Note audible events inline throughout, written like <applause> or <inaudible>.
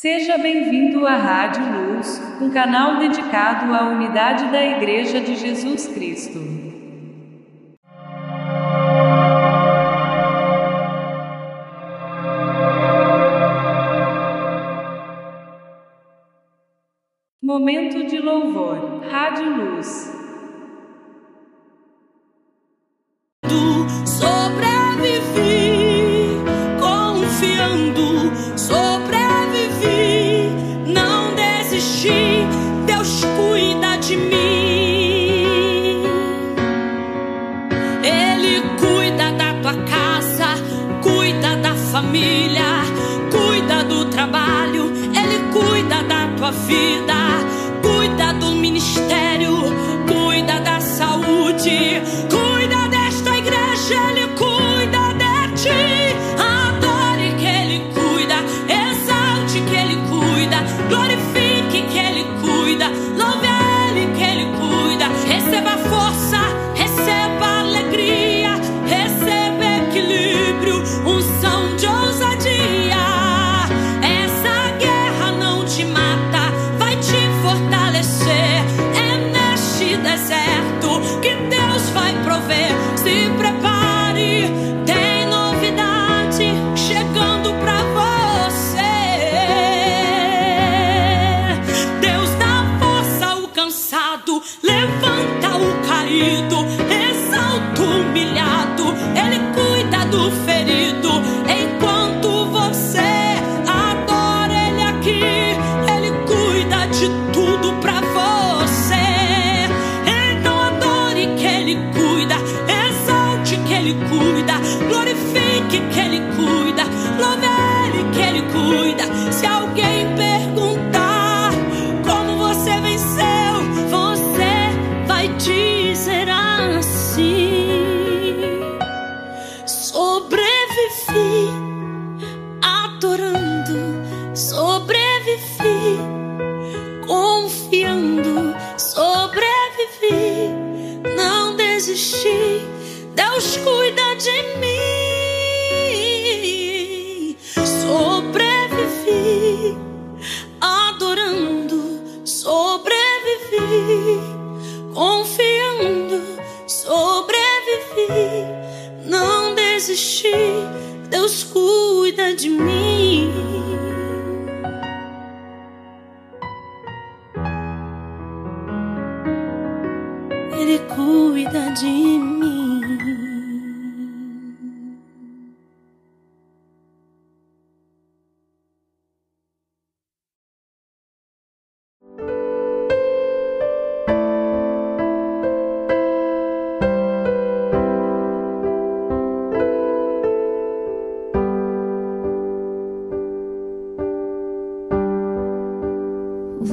Seja bem-vindo à Rádio Luz, um canal dedicado à unidade da Igreja de Jesus Cristo. Momento de louvor, Rádio Luz. marido.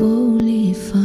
不离分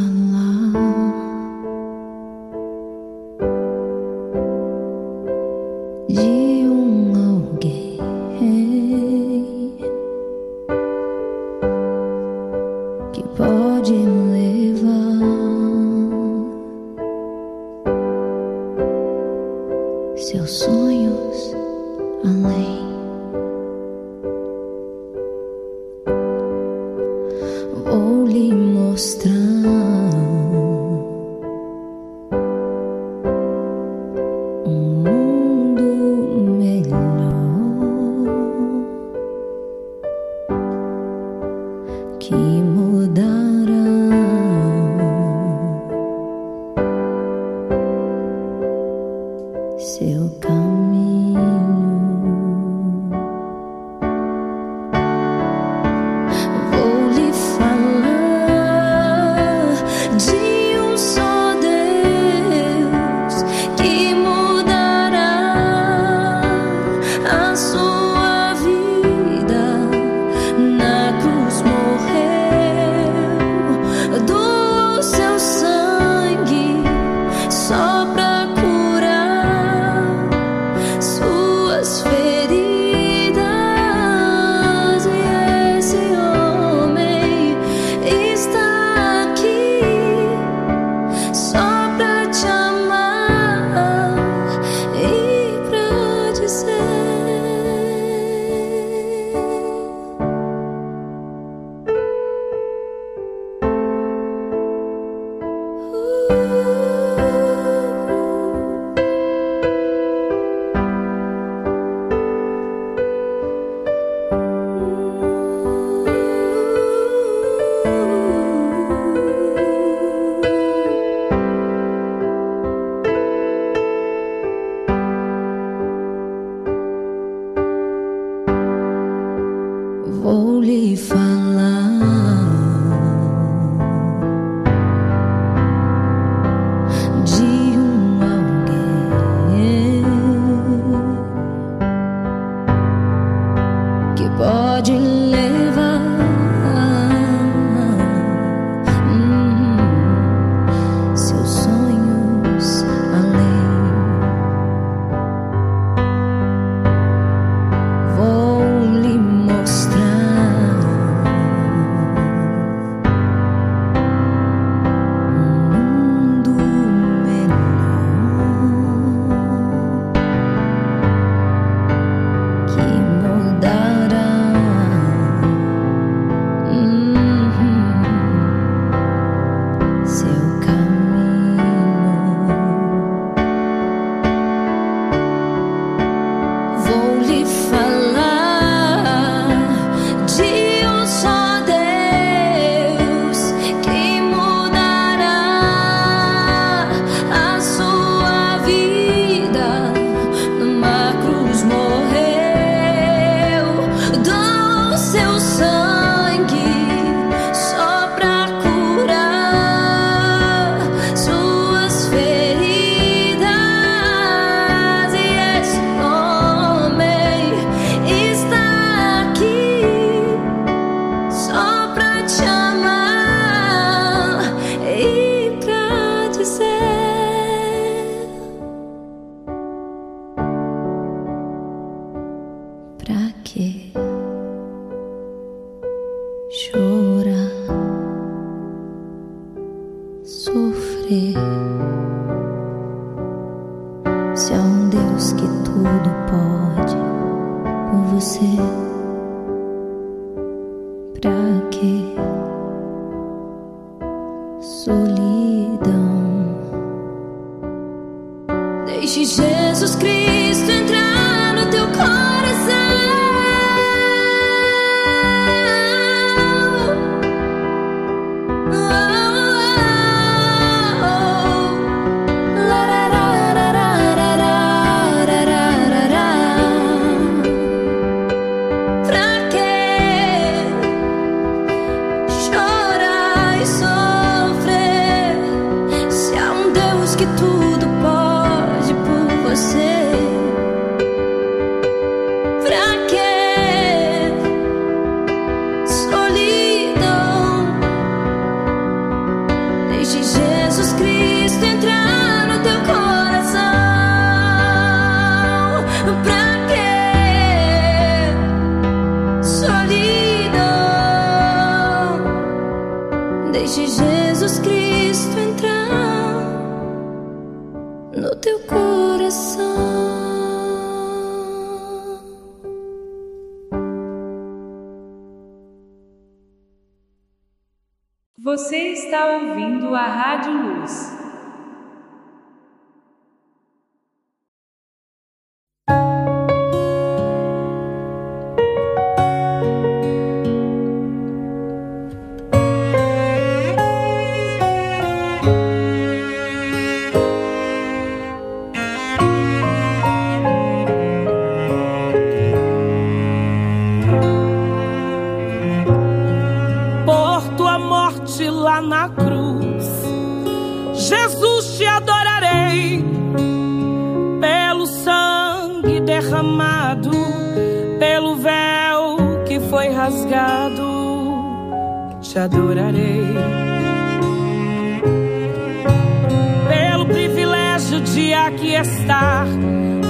aqui estar,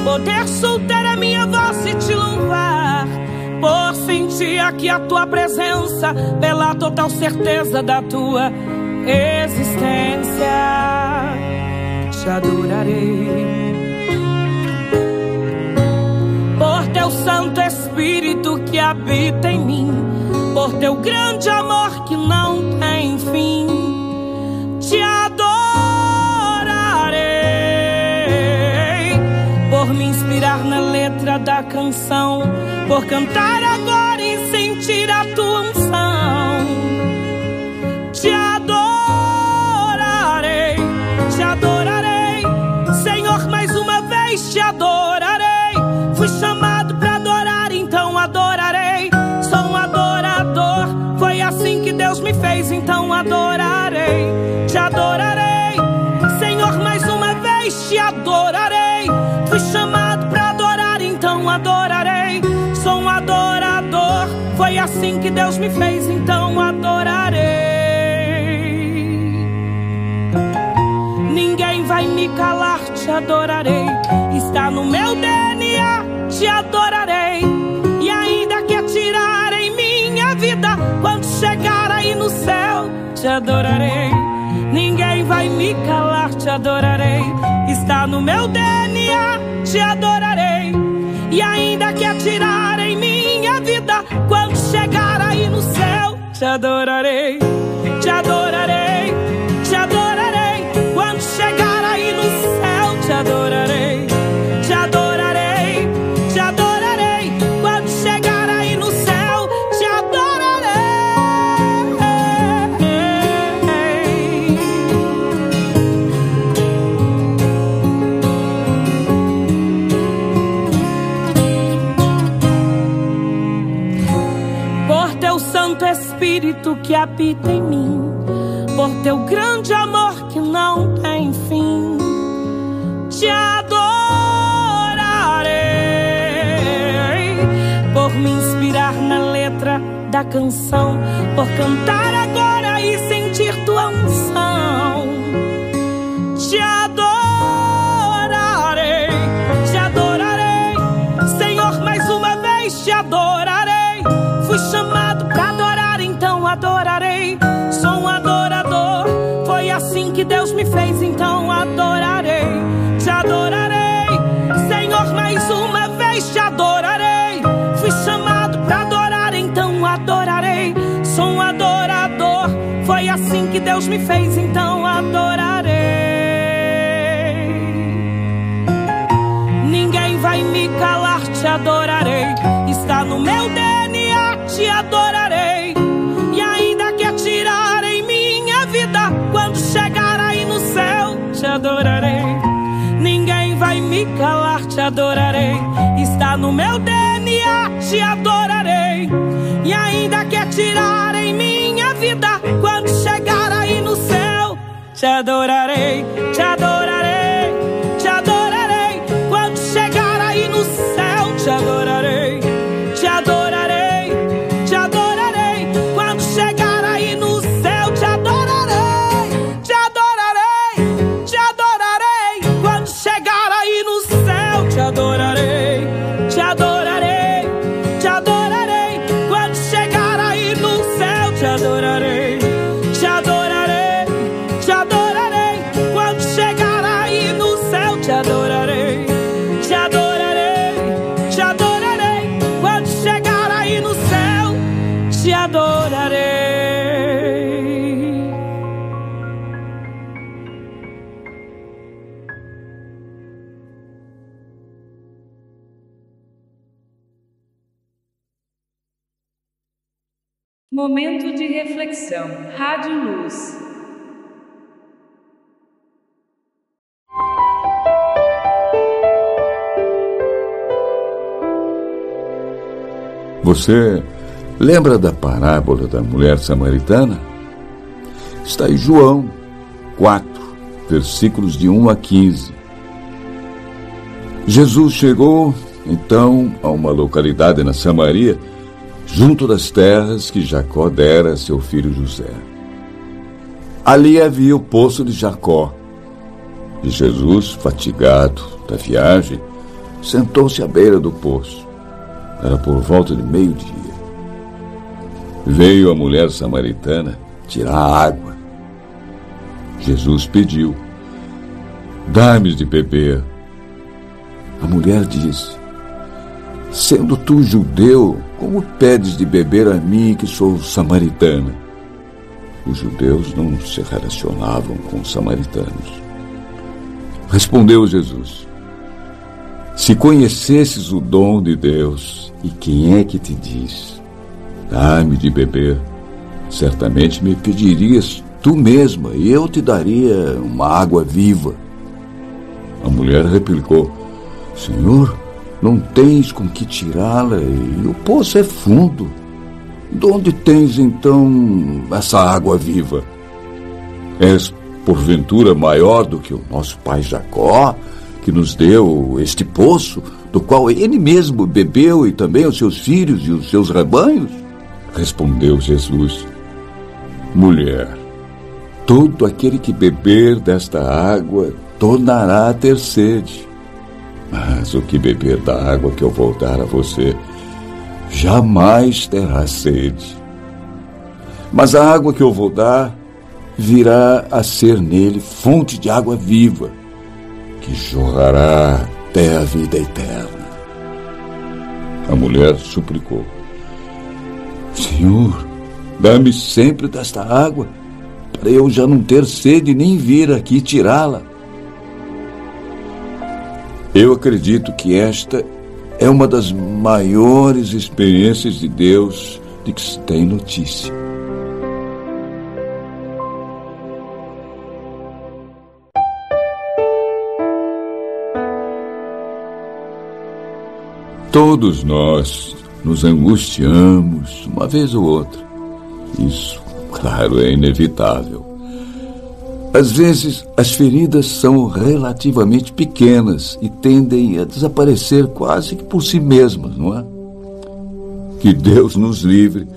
poder soltar a minha voz e te louvar, por sentir aqui a tua presença, pela total certeza da tua existência. Te adorarei. Por teu Santo Espírito que habita em mim, por teu grande amor que não tem fim canção, por cantar agora e sentir a tua unção. Te adorarei, te adorarei, Senhor, mais uma vez te adorarei. Assim que Deus me fez, então adorarei. Ninguém vai me calar, te adorarei. Está no meu DNA, te adorarei. E ainda que atirarem minha vida, quando chegar aí no céu, te adorarei. Ninguém vai me calar, te adorarei. Está no meu DNA, te adorarei. E ainda que atirarem céu, Que habita em mim, por teu grande amor que não tem fim, te adorarei, por me inspirar na letra da canção, por cantar agora e sentir tua unção. Te adorarei, te adorarei, Senhor, mais uma vez te adorarei. Fui chamado assim que Deus me fez, então adorarei. Te adorarei, Senhor, mais uma vez te adorarei. Fui chamado para adorar, então adorarei. Sou um adorador, foi assim que Deus me fez, então adorarei. Ninguém vai me calar, te adorarei. Está no meu adorarei. Ninguém vai me calar, te adorarei. Está no meu DNA, te adorarei. E ainda que atirarem minha vida, quando chegar aí no céu, te adorarei, te adorarei, Momento de reflexão. Rádio Luz. Você lembra da parábola da mulher samaritana? Está em João 4, versículos de 1 a 15. Jesus chegou, então, a uma localidade na Samaria, junto das terras que Jacó dera a seu filho José. Ali havia o poço de Jacó. E Jesus, fatigado da viagem, sentou-se à beira do poço. Era por volta de meio-dia. Veio a mulher samaritana tirar a água. Jesus pediu: Dá-me de beber. A mulher disse: Sendo tu judeu, como pedes de beber a mim que sou samaritana? Os judeus não se relacionavam com os samaritanos. Respondeu Jesus: Se conhecesses o dom de Deus, e quem é que te diz? Dá-me de beber. Certamente me pedirias tu mesma, e eu te daria uma água viva. A mulher replicou: Senhor, não tens com que tirá-la, e o poço é fundo. De onde tens então essa água viva? És porventura maior do que o nosso pai Jacó, que nos deu este poço, do qual ele mesmo bebeu e também os seus filhos e os seus rebanhos? Respondeu Jesus: Mulher, todo aquele que beber desta água tornará a ter sede. Mas o que beber da água que eu vou dar a você jamais terá sede. Mas a água que eu vou dar virá a ser nele fonte de água viva, que jorrará até a vida eterna. A mulher suplicou: Senhor, dá-me sempre desta água, para eu já não ter sede nem vir aqui tirá-la. Eu acredito que esta é uma das maiores experiências de Deus de que se tem notícia. Todos nós nos angustiamos uma vez ou outra. Isso, claro, é inevitável. Às vezes, as feridas são relativamente pequenas e tendem a desaparecer quase que por si mesmas, não é? Que Deus nos livre.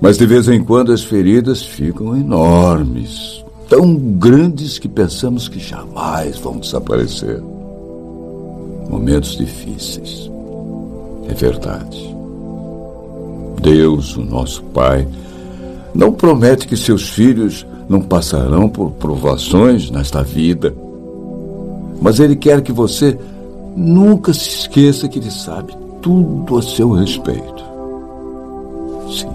Mas de vez em quando as feridas ficam enormes, tão grandes que pensamos que jamais vão desaparecer. Momentos difíceis. É verdade. Deus, o nosso Pai, não promete que seus filhos não passarão por provações nesta vida. Mas Ele quer que você nunca se esqueça que Ele sabe tudo a seu respeito. Sim,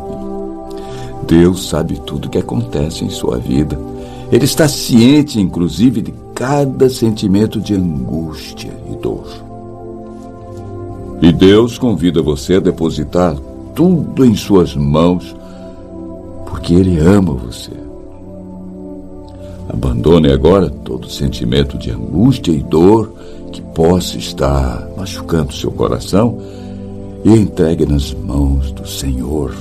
Deus sabe tudo o que acontece em sua vida. Ele está ciente, inclusive, de cada sentimento de angústia e dor. E Deus convida você a depositar tudo em suas mãos, porque Ele ama você. Abandone agora todo sentimento de angústia e dor que possa estar machucando seu coração e entregue nas mãos do Senhor.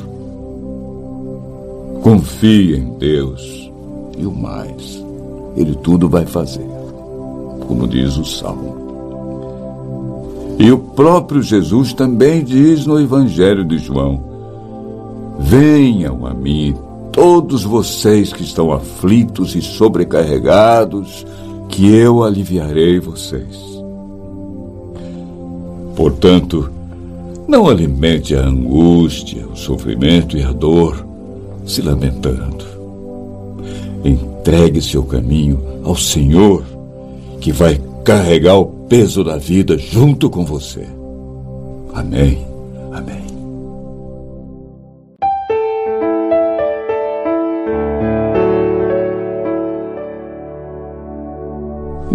Confie em Deus e o mais, Ele tudo vai fazer, como diz o Salmo. E o próprio Jesus também diz no Evangelho de João: Venham a mim todos vocês que estão aflitos e sobrecarregados, que eu aliviarei vocês. Portanto, não alimente a angústia, o sofrimento e a dor, se lamentando. Entregue seu caminho ao Senhor, que vai carregar o peso da vida junto com você. Amém. Amém.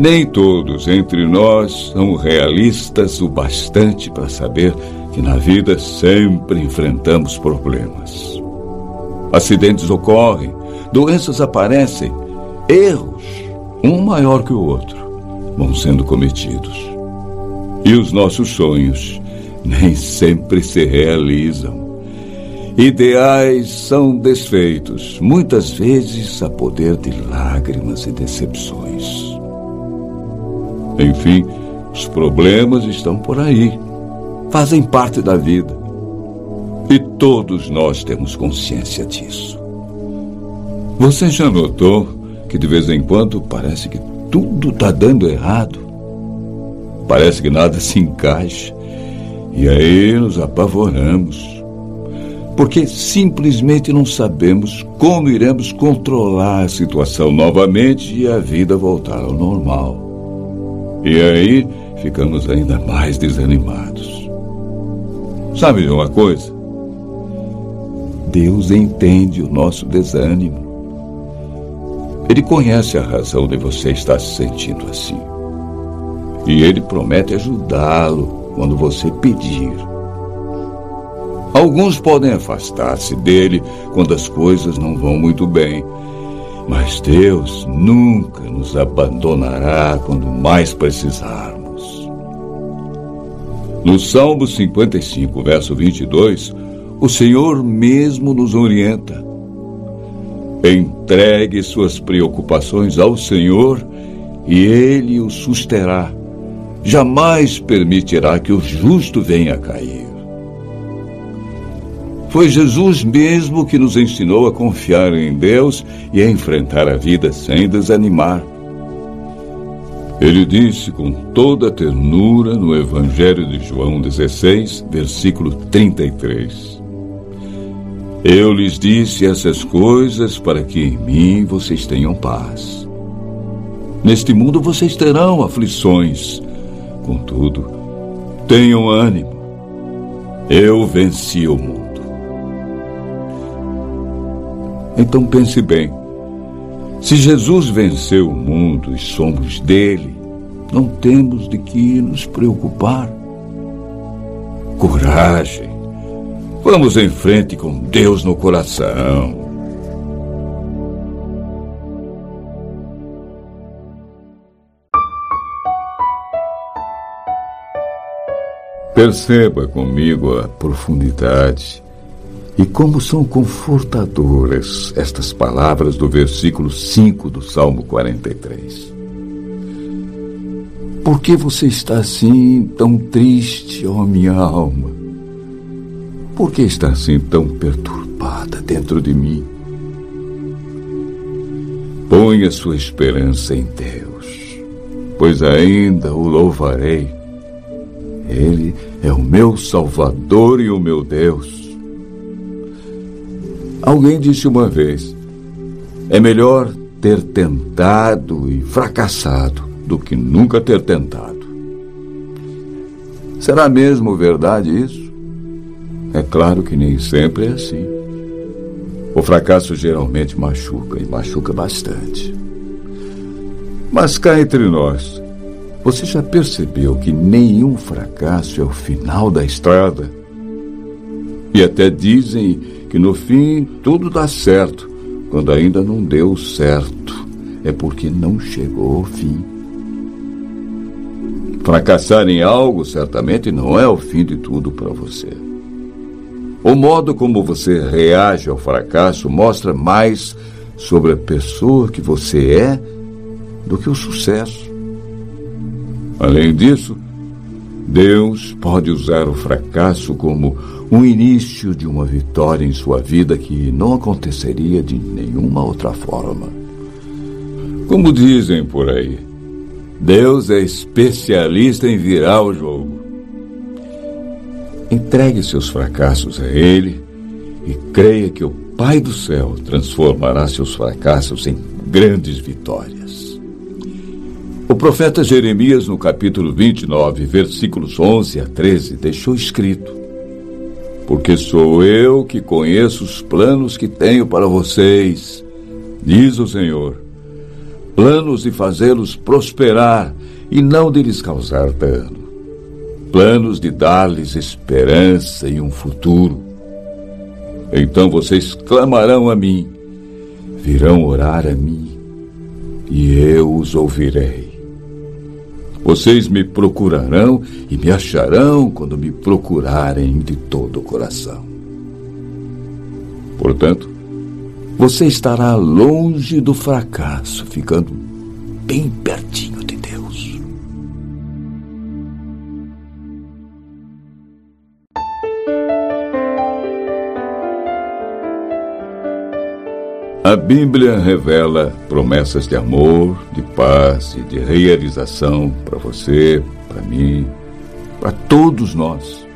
Nem todos entre nós são realistas o bastante para saber que na vida sempre enfrentamos problemas. Acidentes ocorrem, doenças aparecem, erros, um maior que o outro, vão sendo cometidos. E os nossos sonhos nem sempre se realizam. Ideais são desfeitos, muitas vezes a poder de lágrimas e decepções. Enfim, os problemas estão por aí. Fazem parte da vida. E todos nós temos consciência disso. Você já notou que de vez em quando parece que tudo está dando errado? Parece que nada se encaixa. E aí nos apavoramos. Porque simplesmente não sabemos como iremos controlar a situação novamente e a vida voltar ao normal. E aí ficamos ainda mais desanimados. Sabe uma coisa? Deus entende o nosso desânimo. Ele conhece a razão de você estar se sentindo assim. E ele promete ajudá-lo quando você pedir. Alguns podem afastar-se dele quando as coisas não vão muito bem mas Deus nunca nos abandonará quando mais precisarmos. No Salmo 55, verso 22, o Senhor mesmo nos orienta. Entregue suas preocupações ao Senhor e Ele o susterá. Jamais permitirá que o justo venha a cair. Foi Jesus mesmo que nos ensinou a confiar em Deus e a enfrentar a vida sem desanimar. Ele disse com toda ternura no Evangelho de João 16, versículo 33. Eu lhes disse essas coisas para que em mim vocês tenham paz. Neste mundo vocês terão aflições. Contudo, tenham ânimo. Eu venci o mundo. Então pense bem. Se Jesus venceu o mundo e somos dele, não temos de que nos preocupar. Coragem. Vamos em frente com Deus no coração. Perceba comigo a profundidade e como são confortadoras estas palavras do versículo 5 do Salmo 43. Por que você está assim, tão triste, ó minha alma? Por que está assim tão perturbada dentro de mim? Ponha sua esperança em Deus, pois ainda o louvarei. Ele é o meu Salvador e o meu Deus. Alguém disse uma vez: é melhor ter tentado e fracassado do que nunca ter tentado. Será mesmo verdade isso? É claro que nem sempre é assim. O fracasso geralmente machuca e machuca bastante. Mas cá entre nós, você já percebeu que nenhum fracasso é o final da estrada? E até dizem que no fim tudo dá certo, quando ainda não deu certo. É porque não chegou ao fim. Fracassar em algo certamente não é o fim de tudo para você. O modo como você reage ao fracasso mostra mais sobre a pessoa que você é do que o sucesso. Além disso, Deus pode usar o fracasso como um início de uma vitória em sua vida que não aconteceria de nenhuma outra forma. Como dizem por aí, Deus é especialista em virar o jogo. Entregue seus fracassos a Ele e creia que o Pai do céu transformará seus fracassos em grandes vitórias. O profeta Jeremias, no capítulo 29, versículos 11 a 13, deixou escrito: Porque sou eu que conheço os planos que tenho para vocês, diz o Senhor planos de fazê-los prosperar e não de lhes causar dano, planos de dar-lhes esperança e um futuro. Então vocês clamarão a mim, virão orar a mim, e eu os ouvirei. Vocês me procurarão e me acharão quando me procurarem de todo o coração. Portanto, você estará longe do fracasso, ficando bem pertinho A Bíblia revela promessas de amor, de paz e de realização para você, para mim, para todos nós.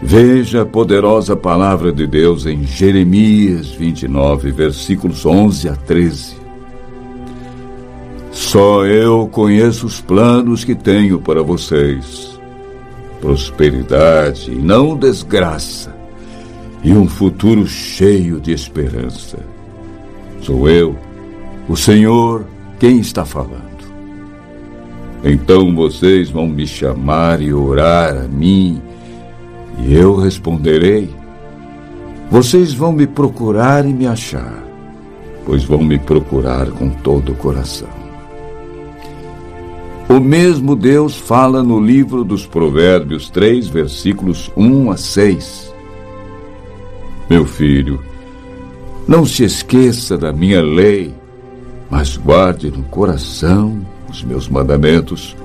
Veja a poderosa palavra de Deus em Jeremias 29, versículos 11 a 13. Só eu conheço os planos que tenho para vocês: prosperidade e não desgraça, e um futuro cheio de esperança. Sou eu, o Senhor, quem está falando. Então vocês vão me chamar e orar a mim e eu responderei: Vocês vão me procurar e me achar, pois vão me procurar com todo o coração. O mesmo Deus fala no livro dos Provérbios 3, versículos 1 a 6. Meu filho, não se esqueça da minha lei, mas guarde no coração os meus mandamentos,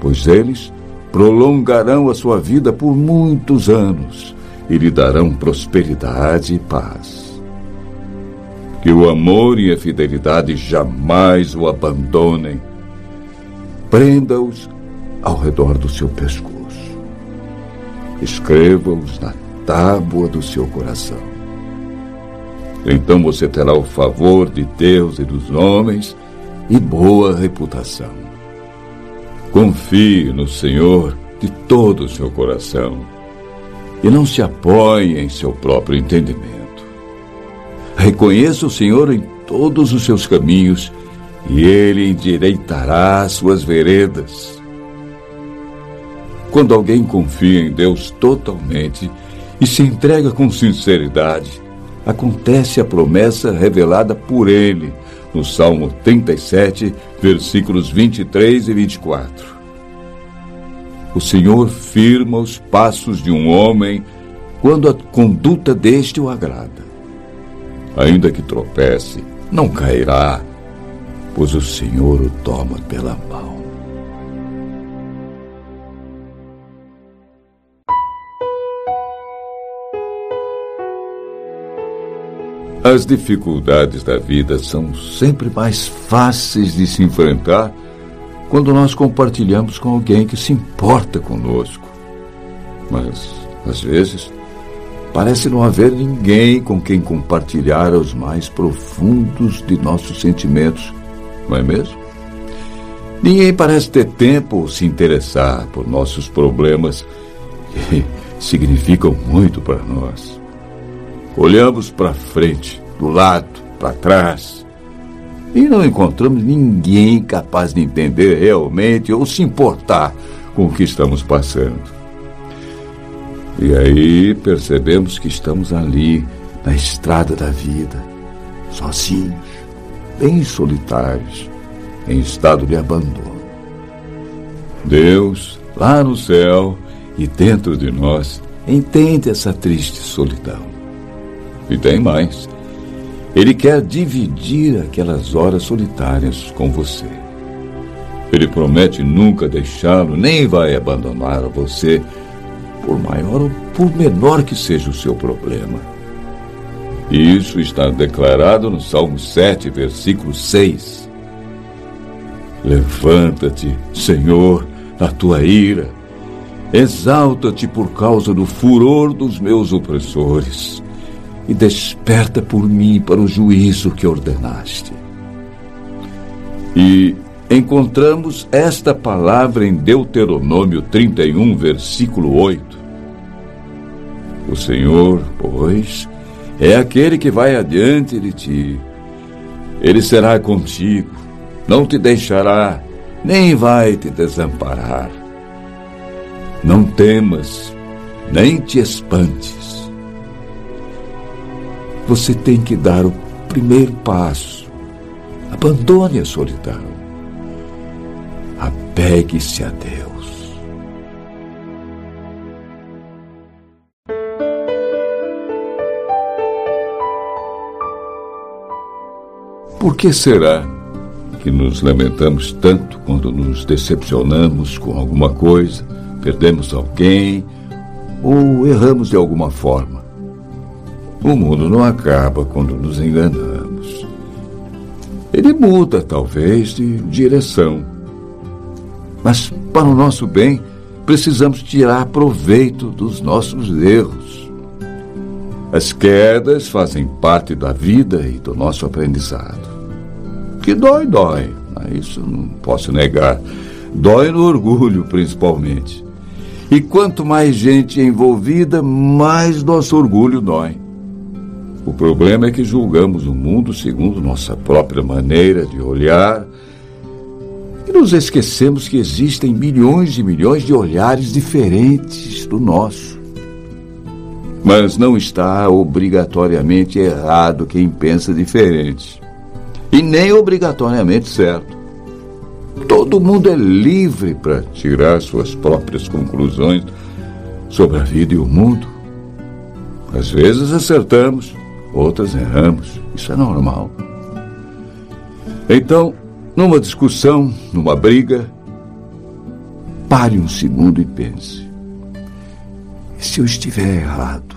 pois eles prolongarão a sua vida por muitos anos e lhe darão prosperidade e paz. Que o amor e a fidelidade jamais o abandonem. Prenda-os ao redor do seu pescoço. Escreva-os na tábua do seu coração. Então você terá o favor de Deus e dos homens e boa reputação. Confie no Senhor de todo o seu coração e não se apoie em seu próprio entendimento. Reconheça o Senhor em todos os seus caminhos e ele endireitará as suas veredas. Quando alguém confia em Deus totalmente e se entrega com sinceridade, acontece a promessa revelada por ele no Salmo 37, versículos 23 e 24. O Senhor firma os passos de um homem quando a conduta deste o agrada. Ainda que tropece, não cairá, pois o Senhor o toma pela mão. As dificuldades da vida são sempre mais fáceis de se enfrentar quando nós compartilhamos com alguém que se importa conosco. Mas, às vezes, parece não haver ninguém com quem compartilhar os mais profundos de nossos sentimentos, não é mesmo? Ninguém parece ter tempo ou se interessar por nossos problemas que <laughs> significam muito para nós. Olhamos para frente, do lado, para trás, e não encontramos ninguém capaz de entender realmente ou se importar com o que estamos passando. E aí percebemos que estamos ali, na estrada da vida, sozinhos, bem solitários, em estado de abandono. Deus, lá no céu e dentro de nós, entende essa triste solidão. E tem mais. Ele quer dividir aquelas horas solitárias com você. Ele promete nunca deixá-lo, nem vai abandonar você, por maior ou por menor que seja o seu problema. Isso está declarado no Salmo 7, versículo 6. Levanta-te, Senhor, na tua ira. Exalta-te por causa do furor dos meus opressores e desperta por mim para o juízo que ordenaste. E encontramos esta palavra em Deuteronômio 31, versículo 8. O Senhor, pois, é aquele que vai adiante de ti. Ele será contigo, não te deixará, nem vai te desamparar. Não temas, nem te espantes você tem que dar o primeiro passo. Abandone a solidão. Apegue-se a Deus. Por que será que nos lamentamos tanto quando nos decepcionamos com alguma coisa, perdemos alguém ou erramos de alguma forma? O mundo não acaba quando nos enganamos. Ele muda, talvez, de direção. Mas, para o nosso bem, precisamos tirar proveito dos nossos erros. As quedas fazem parte da vida e do nosso aprendizado. Que dói, dói. Isso não posso negar. Dói no orgulho, principalmente. E quanto mais gente envolvida, mais nosso orgulho dói. O problema é que julgamos o mundo segundo nossa própria maneira de olhar e nos esquecemos que existem milhões e milhões de olhares diferentes do nosso. Mas não está obrigatoriamente errado quem pensa diferente. E nem obrigatoriamente certo. Todo mundo é livre para tirar suas próprias conclusões sobre a vida e o mundo. Às vezes acertamos, outras erramos. Isso é normal. Então, numa discussão, numa briga, pare um segundo e pense. Se eu estiver errado?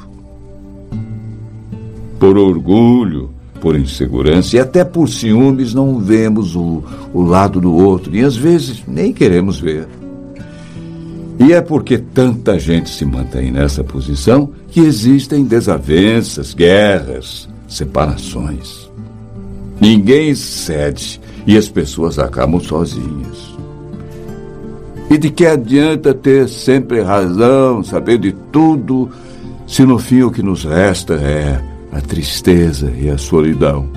Por orgulho, por insegurança e até por ciúmes, não vemos o, o lado do outro e às vezes nem queremos ver. E é porque tanta gente se mantém nessa posição que existem desavenças, guerras, separações. Ninguém cede e as pessoas acabam sozinhas. E de que adianta ter sempre razão, saber de tudo, se no fim o que nos resta é a tristeza e a solidão?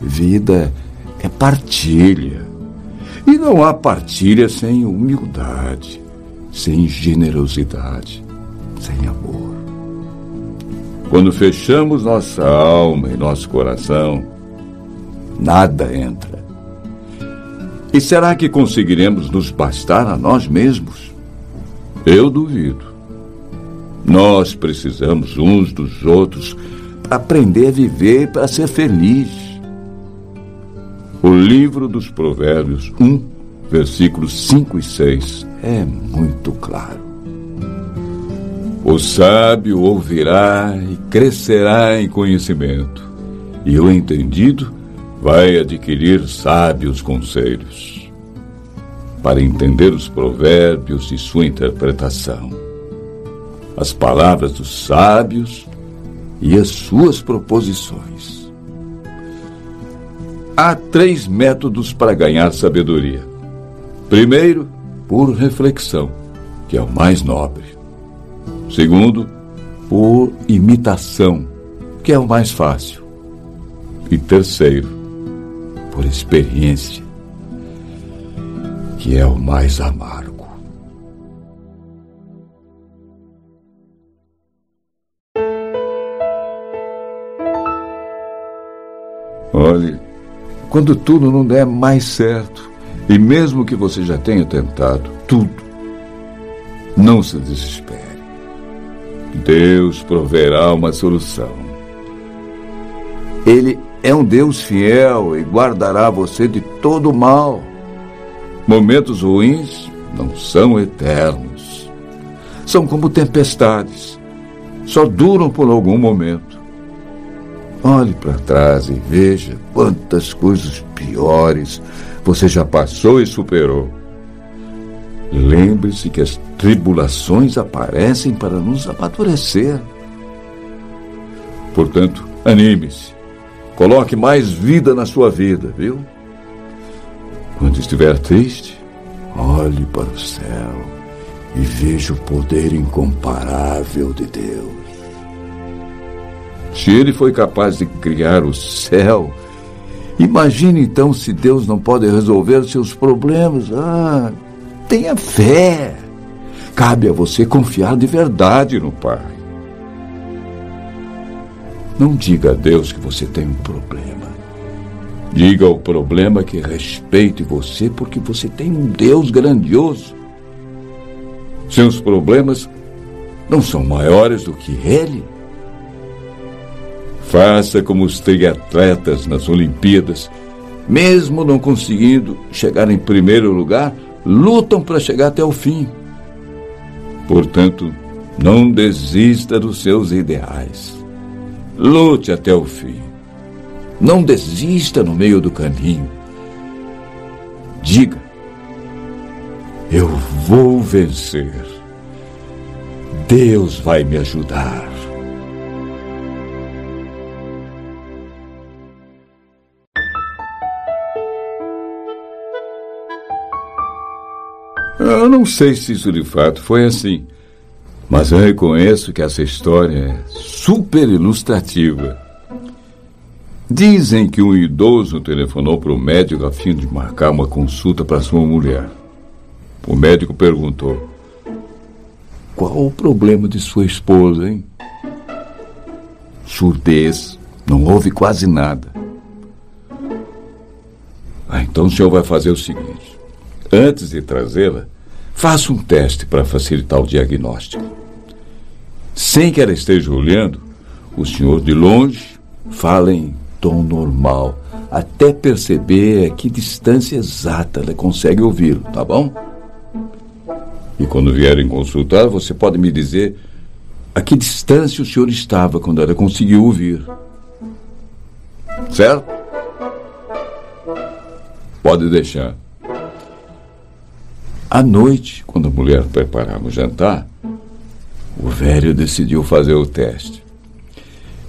Vida é partilha. E não há partilha sem humildade, sem generosidade, sem amor. Quando fechamos nossa alma e nosso coração, nada entra. E será que conseguiremos nos bastar a nós mesmos? Eu duvido. Nós precisamos uns dos outros para aprender a viver para ser feliz. O livro dos Provérbios 1, versículos 5 e 6 é muito claro. O sábio ouvirá e crescerá em conhecimento, e o entendido vai adquirir sábios conselhos para entender os provérbios e sua interpretação, as palavras dos sábios e as suas proposições. Há três métodos para ganhar sabedoria. Primeiro, por reflexão, que é o mais nobre. Segundo, por imitação, que é o mais fácil. E terceiro, por experiência, que é o mais amargo. Olhe, quando tudo não der mais certo, e mesmo que você já tenha tentado tudo, não se desespere. Deus proverá uma solução. Ele é um Deus fiel e guardará você de todo o mal. Momentos ruins não são eternos. São como tempestades. Só duram por algum momento. Olhe para trás e veja quantas coisas piores você já passou e superou. Lembre-se que as tribulações aparecem para nos amadurecer. Portanto, anime-se. Coloque mais vida na sua vida, viu? Quando estiver triste, olhe para o céu e veja o poder incomparável de Deus. Se ele foi capaz de criar o céu, imagine então se Deus não pode resolver seus problemas. Ah, tenha fé. Cabe a você confiar de verdade no Pai. Não diga a Deus que você tem um problema. Diga ao problema que respeite você, porque você tem um Deus grandioso. Seus problemas não são maiores do que Ele. Faça como os triatletas nas Olimpíadas, mesmo não conseguindo chegar em primeiro lugar, lutam para chegar até o fim. Portanto, não desista dos seus ideais. Lute até o fim. Não desista no meio do caminho. Diga: Eu vou vencer. Deus vai me ajudar. Não sei se isso de fato foi assim, mas eu reconheço que essa história é super ilustrativa. Dizem que um idoso telefonou para o médico a fim de marcar uma consulta para sua mulher. O médico perguntou: Qual o problema de sua esposa, hein? Surdez. Não houve quase nada. Ah, então o senhor vai fazer o seguinte: antes de trazê-la, faça um teste para facilitar o diagnóstico. sem que ela esteja olhando, o senhor de longe fala em tom normal, até perceber a que distância exata ela consegue ouvi-lo, tá bom? E quando vierem consultar, você pode me dizer a que distância o senhor estava quando ela conseguiu ouvir. Certo? Pode deixar. À noite, quando a mulher preparava o jantar, o velho decidiu fazer o teste.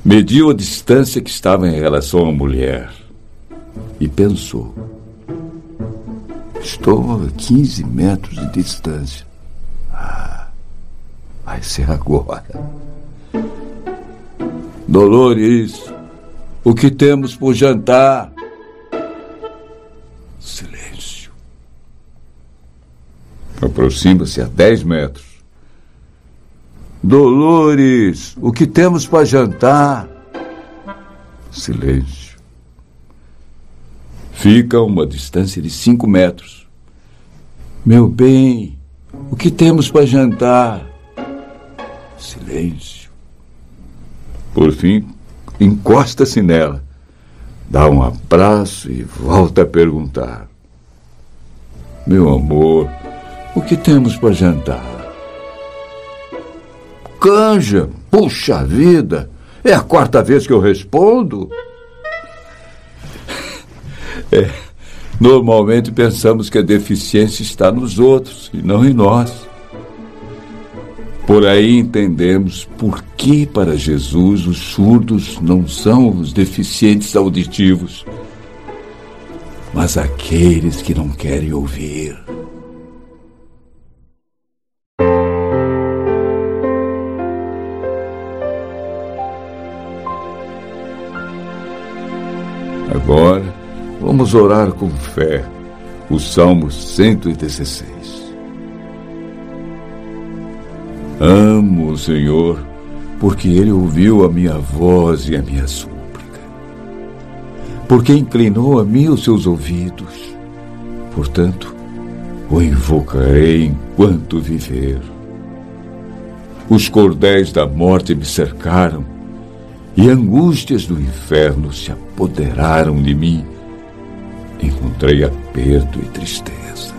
Mediu a distância que estava em relação à mulher e pensou: Estou a 15 metros de distância. Ah, vai ser agora. Dolores, o que temos por jantar? Aproxima-se a 10 metros. Dolores, o que temos para jantar? Silêncio. Fica a uma distância de cinco metros. Meu bem, o que temos para jantar? Silêncio. Por fim, encosta-se nela, dá um abraço e volta a perguntar: Meu amor, o que temos para jantar? Canja, puxa vida, é a quarta vez que eu respondo. <laughs> É, normalmente pensamos que a deficiência está nos outros e não em nós. Por aí entendemos por que, para Jesus, os surdos não são os deficientes auditivos, mas aqueles que não querem ouvir. Orar com fé o Salmo 116. Amo o Senhor, porque Ele ouviu a minha voz e a minha súplica. Porque inclinou a mim os seus ouvidos. Portanto, o invocarei enquanto viver. Os cordéis da morte me cercaram e angústias do inferno se apoderaram de mim. Encontrei aperto e tristeza.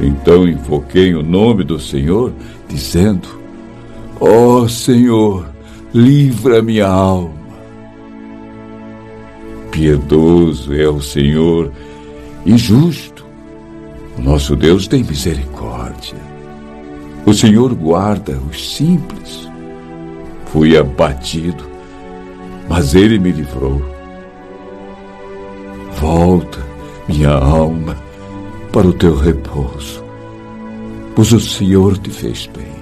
Então invoquei o nome do Senhor, dizendo: Ó oh, Senhor, livra minha alma. Piedoso é o Senhor e justo. O nosso Deus tem misericórdia. O Senhor guarda os simples Fui abatido, mas ele me livrou. Volta, minha alma, para o teu repouso, pois o Senhor te fez bem.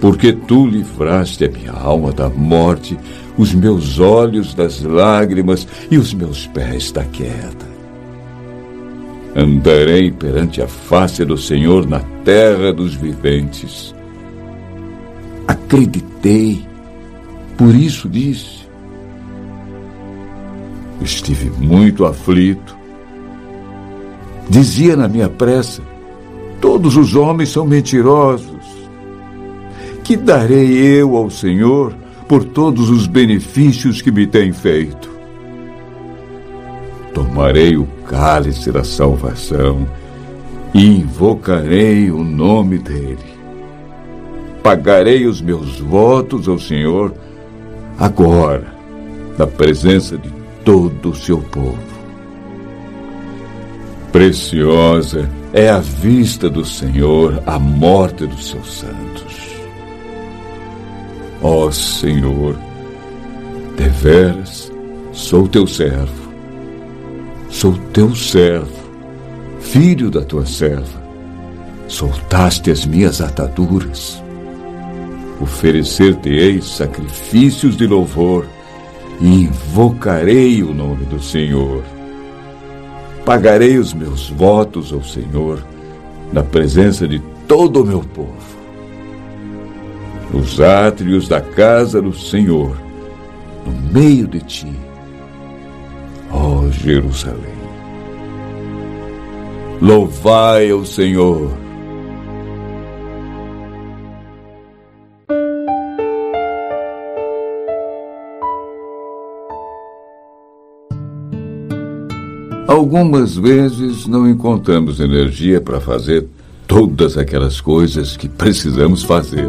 Porque tu livraste a minha alma da morte, os meus olhos das lágrimas e os meus pés da queda. Andarei perante a face do Senhor na terra dos viventes acreditei. Por isso disse. Estive muito aflito. Dizia na minha pressa: todos os homens são mentirosos. Que darei eu ao Senhor por todos os benefícios que me tem feito? Tomarei o cálice da salvação e invocarei o nome dele pagarei os meus votos ao Senhor agora, na presença de todo o seu povo. Preciosa é a vista do Senhor a morte dos seus santos. Ó Senhor, deveras sou teu servo, sou teu servo, filho da tua serva. Soltaste as minhas ataduras oferecer-te-ei sacrifícios de louvor invocarei o nome do Senhor. Pagarei os meus votos ao Senhor na presença de todo o meu povo. Nos átrios da casa do Senhor, no meio de ti, ó Jerusalém. Louvai ao Senhor Algumas vezes não encontramos energia para fazer todas aquelas coisas que precisamos fazer.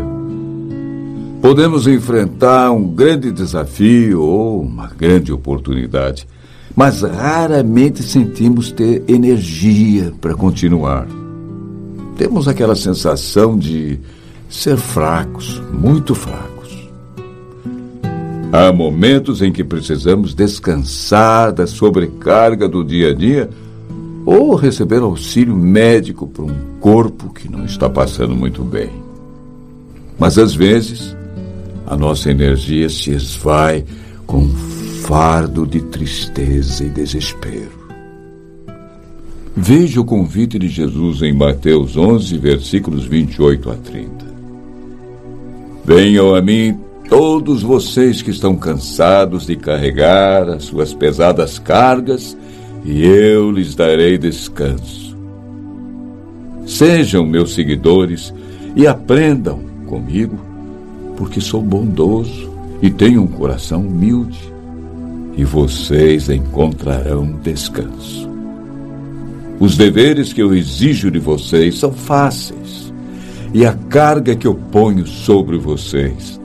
Podemos enfrentar um grande desafio ou uma grande oportunidade, mas raramente sentimos ter energia para continuar. Temos aquela sensação de ser fracos, muito fracos. Há momentos em que precisamos descansar da sobrecarga do dia a dia ou receber auxílio médico para um corpo que não está passando muito bem. Mas às vezes, a nossa energia se esvai com um fardo de tristeza e desespero. Veja o convite de Jesus em Mateus 11, versículos 28 a 30. Venham a mim Todos vocês que estão cansados de carregar as suas pesadas cargas, e eu lhes darei descanso. Sejam meus seguidores e aprendam comigo, porque sou bondoso e tenho um coração humilde, e vocês encontrarão descanso. Os deveres que eu exijo de vocês são fáceis, e a carga que eu ponho sobre vocês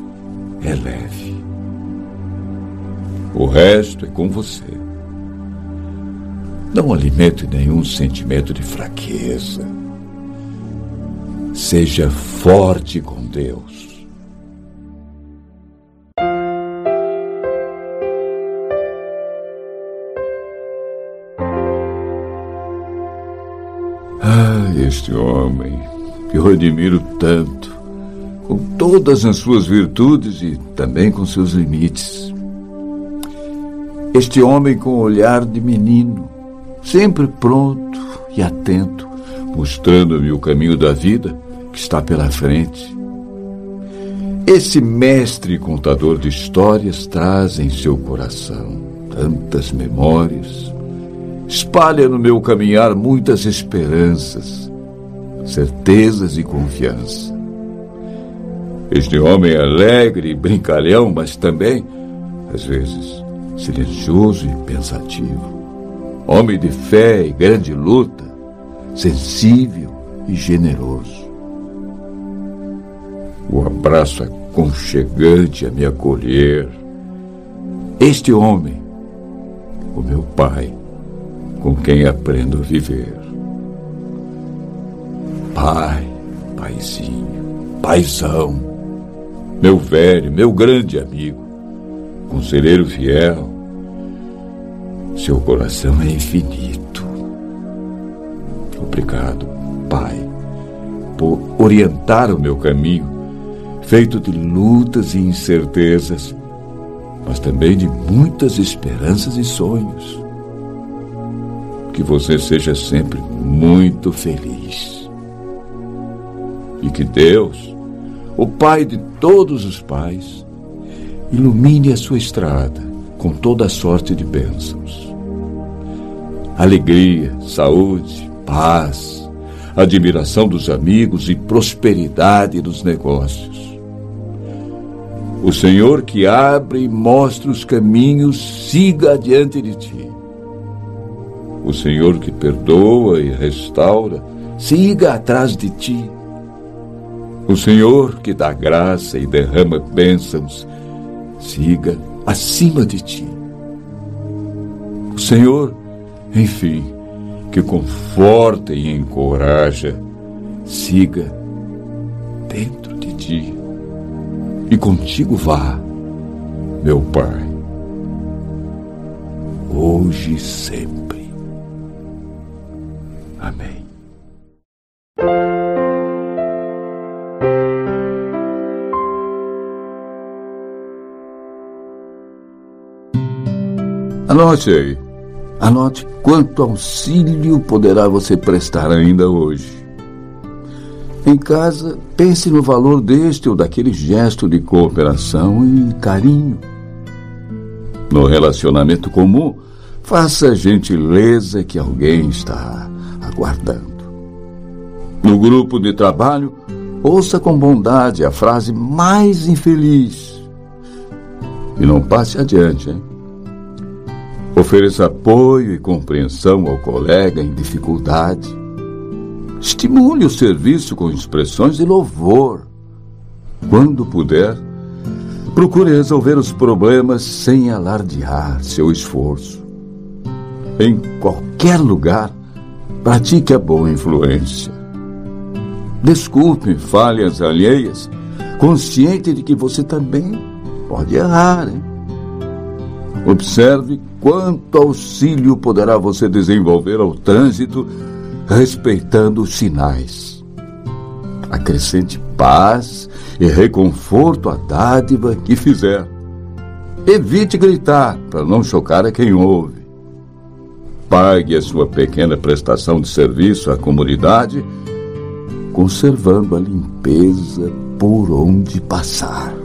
é leve. O resto é com você. Não alimente nenhum sentimento de fraqueza. Seja forte com Deus. Ah, este homem que eu admiro tanto com todas as suas virtudes e também com seus limites. Este homem com olhar de menino, sempre pronto e atento, mostrando-me o caminho da vida que está pela frente. Esse mestre contador de histórias traz em seu coração tantas memórias, espalha no meu caminhar muitas esperanças, certezas e confiança. Este homem é alegre e brincalhão, mas também, às vezes, silencioso e pensativo. Homem de fé e grande luta, sensível e generoso. O abraço aconchegante a me acolher. Este homem, o meu pai, com quem aprendo a viver. Pai, paizinho, paizão meu velho, meu grande amigo, conselheiro fiel. Seu coração é infinito. Obrigado, Pai, por orientar o meu caminho, feito de lutas e incertezas, mas também de muitas esperanças e sonhos. Que você seja sempre muito feliz. E que Deus o Pai de todos os pais, ilumine a sua estrada com toda a sorte de bênçãos. Alegria, saúde, paz, admiração dos amigos e prosperidade dos negócios. O Senhor que abre e mostra os caminhos, siga adiante de ti. O Senhor que perdoa e restaura, siga atrás de ti. O Senhor que dá graça e derrama bênçãos, siga acima de ti. O Senhor, enfim, que conforta e encoraja, siga dentro de ti. E contigo vá, meu Pai, hoje e sempre. Anote aí. Anote quanto auxílio poderá você prestar ainda hoje. Em casa, pense no valor deste ou daquele gesto de cooperação e carinho. No relacionamento comum, faça a gentileza que alguém está aguardando. No grupo de trabalho, ouça com bondade a frase mais infeliz. E não passe adiante, hein? Ofereça apoio e compreensão ao colega em dificuldade. Estimule o serviço com expressões de louvor. Quando puder, procure resolver os problemas sem alardear seu esforço. Em qualquer lugar, pratique a boa influência. Desculpe falhas alheias, consciente de que você também pode errar. Hein? Observe quanto auxílio poderá você desenvolver ao trânsito respeitando os sinais. Acrescente paz e reconforto à dádiva que fizer. Evite gritar para não chocar a quem ouve. Pague a sua pequena prestação de serviço à comunidade, conservando a limpeza por onde passar.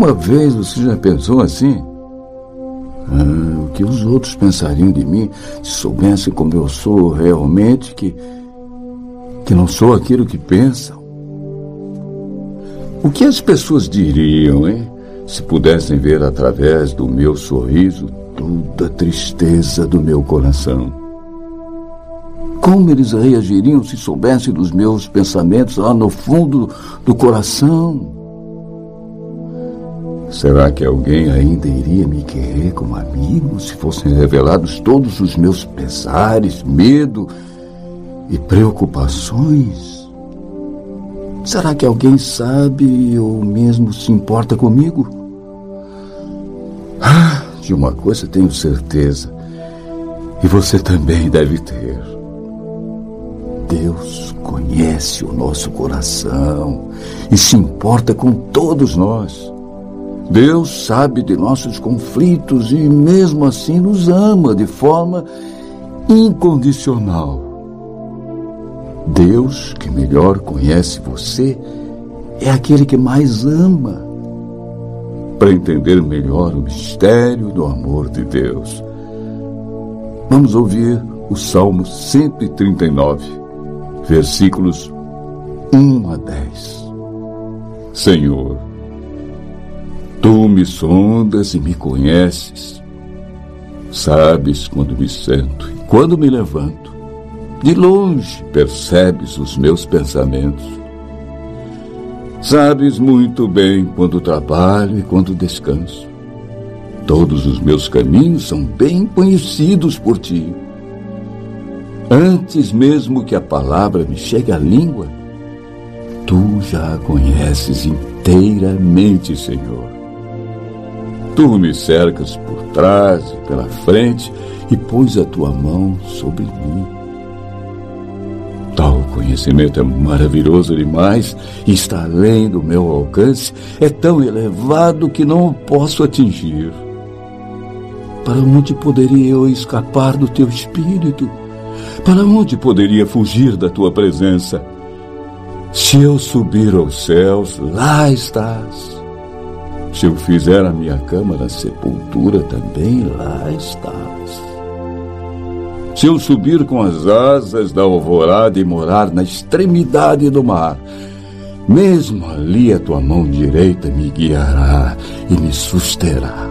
Alguma vez você já pensou assim? Ah, o que os outros pensariam de mim se soubessem como eu sou realmente, que, que não sou aquilo que pensam? O que as pessoas diriam, hein? Se pudessem ver através do meu sorriso toda a tristeza do meu coração. Como eles reagiriam se soubessem dos meus pensamentos lá no fundo do coração? Será que alguém ainda iria me querer como amigo se fossem revelados todos os meus pesares, medo e preocupações? Será que alguém sabe ou mesmo se importa comigo? Ah, de uma coisa tenho certeza, e você também deve ter. Deus conhece o nosso coração e se importa com todos nós. Deus sabe de nossos conflitos e, mesmo assim, nos ama de forma incondicional. Deus, que melhor conhece você, é aquele que mais ama. Para entender melhor o mistério do amor de Deus, vamos ouvir o Salmo 139, versículos 1 a 10. Senhor, Tu me sondas e me conheces. Sabes quando me sento e quando me levanto. De longe percebes os meus pensamentos. Sabes muito bem quando trabalho e quando descanso. Todos os meus caminhos são bem conhecidos por ti. Antes mesmo que a palavra me chegue à língua, tu já a conheces inteiramente, Senhor. Tu me cercas por trás e pela frente e pões a tua mão sobre mim. Tal conhecimento é maravilhoso demais e está além do meu alcance, é tão elevado que não o posso atingir. Para onde poderia eu escapar do teu espírito? Para onde poderia fugir da tua presença? Se eu subir aos céus, lá estás. Se eu fizer a minha cama na sepultura, também lá estás. Se eu subir com as asas da alvorada e morar na extremidade do mar, mesmo ali a tua mão direita me guiará e me susterá.